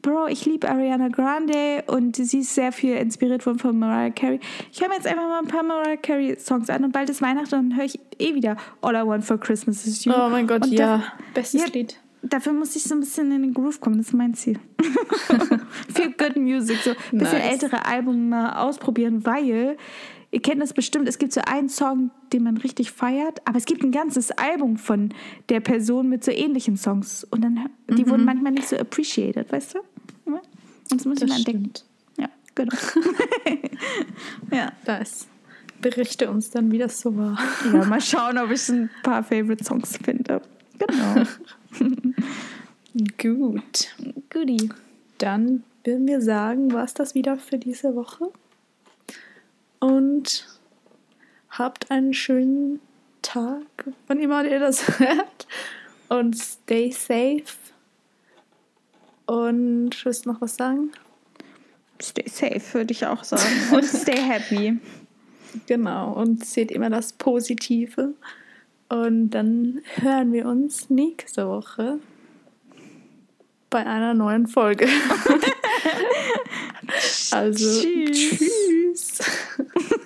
Bro, ich liebe Ariana Grande und sie ist sehr viel inspiriert worden von Mariah Carey. Ich höre mir jetzt einfach mal ein paar Mariah Carey Songs an und bald ist Weihnachten und dann höre ich eh wieder All I Want for Christmas is You.
Oh mein Gott, und ja. Bestes ja, Lied.
Dafür muss ich so ein bisschen in den Groove kommen, das ist mein Ziel. Für Good Music, so ein bisschen nice. ältere Alben mal ausprobieren, weil ihr kennt das bestimmt, es gibt so einen Song, den man richtig feiert, aber es gibt ein ganzes Album von der Person mit so ähnlichen Songs. Und dann, die mhm. wurden manchmal nicht so appreciated, weißt du? Und das muss das man entdecken. Ja, genau.
ja. Das berichte uns dann, wie das so war.
Ja, mal schauen, ob ich ein paar Favorite Songs finde. Genau.
Gut. Goodie. Dann würden wir sagen, war es das wieder für diese Woche und habt einen schönen Tag, wann immer ihr das hört. Und stay safe. Und willst du noch was sagen?
Stay safe, würde ich auch sagen. Und stay happy.
Genau. Und seht immer das Positive. Und dann hören wir uns nächste Woche bei einer neuen Folge. also, tschüss. tschüss.